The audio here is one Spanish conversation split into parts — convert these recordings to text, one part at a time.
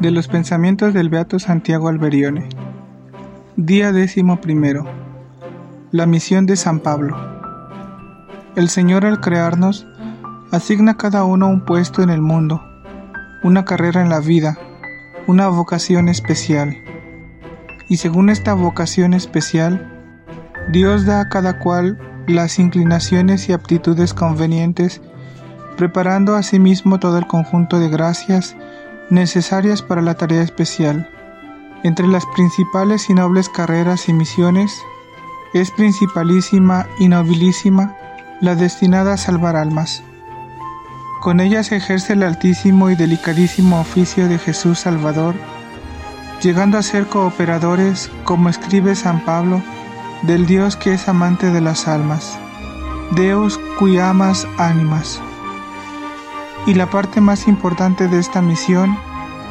De los pensamientos del Beato Santiago Alberione. Día décimo primero. La misión de San Pablo. El Señor al crearnos asigna a cada uno un puesto en el mundo, una carrera en la vida, una vocación especial. Y según esta vocación especial, Dios da a cada cual las inclinaciones y aptitudes convenientes, preparando a sí mismo todo el conjunto de gracias necesarias para la tarea especial. Entre las principales y nobles carreras y misiones, es principalísima y nobilísima la destinada a salvar almas. Con ella se ejerce el altísimo y delicadísimo oficio de Jesús Salvador, llegando a ser cooperadores, como escribe San Pablo, del Dios que es amante de las almas, Deus cui amas ánimas y la parte más importante de esta misión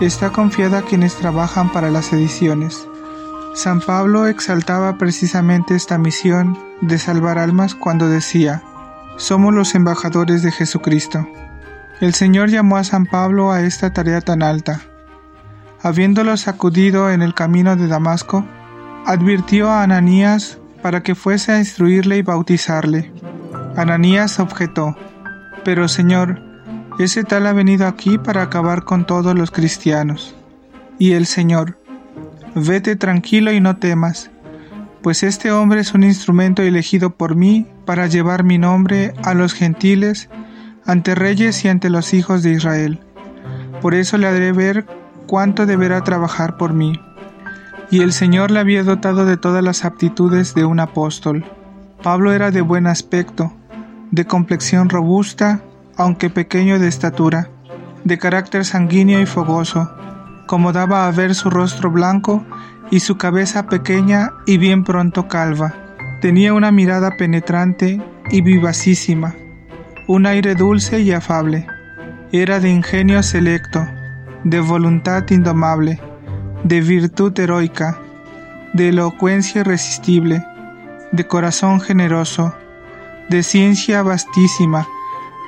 está confiada a quienes trabajan para las ediciones. San Pablo exaltaba precisamente esta misión de salvar almas cuando decía, somos los embajadores de Jesucristo. El Señor llamó a San Pablo a esta tarea tan alta. Habiéndolo sacudido en el camino de Damasco, advirtió a Ananías para que fuese a instruirle y bautizarle. Ananías objetó, Pero Señor, ese tal ha venido aquí para acabar con todos los cristianos. Y el Señor, vete tranquilo y no temas, pues este hombre es un instrumento elegido por mí para llevar mi nombre a los gentiles, ante reyes y ante los hijos de Israel. Por eso le haré ver cuánto deberá trabajar por mí. Y el Señor le había dotado de todas las aptitudes de un apóstol. Pablo era de buen aspecto, de complexión robusta, aunque pequeño de estatura, de carácter sanguíneo y fogoso, como daba a ver su rostro blanco y su cabeza pequeña y bien pronto calva. Tenía una mirada penetrante y vivacísima, un aire dulce y afable. Era de ingenio selecto, de voluntad indomable, de virtud heroica, de elocuencia irresistible, de corazón generoso, de ciencia vastísima,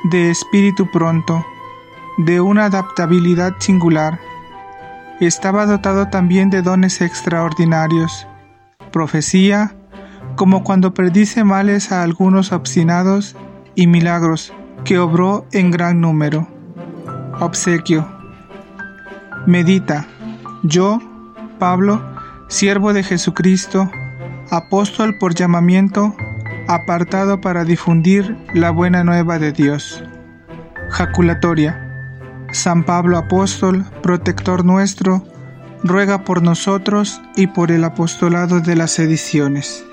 de espíritu pronto, de una adaptabilidad singular. Estaba dotado también de dones extraordinarios, profecía, como cuando predice males a algunos obstinados, y milagros, que obró en gran número. Obsequio. Medita. Yo, Pablo, siervo de Jesucristo, apóstol por llamamiento, apartado para difundir la buena nueva de Dios. Jaculatoria. San Pablo Apóstol, protector nuestro, ruega por nosotros y por el apostolado de las ediciones.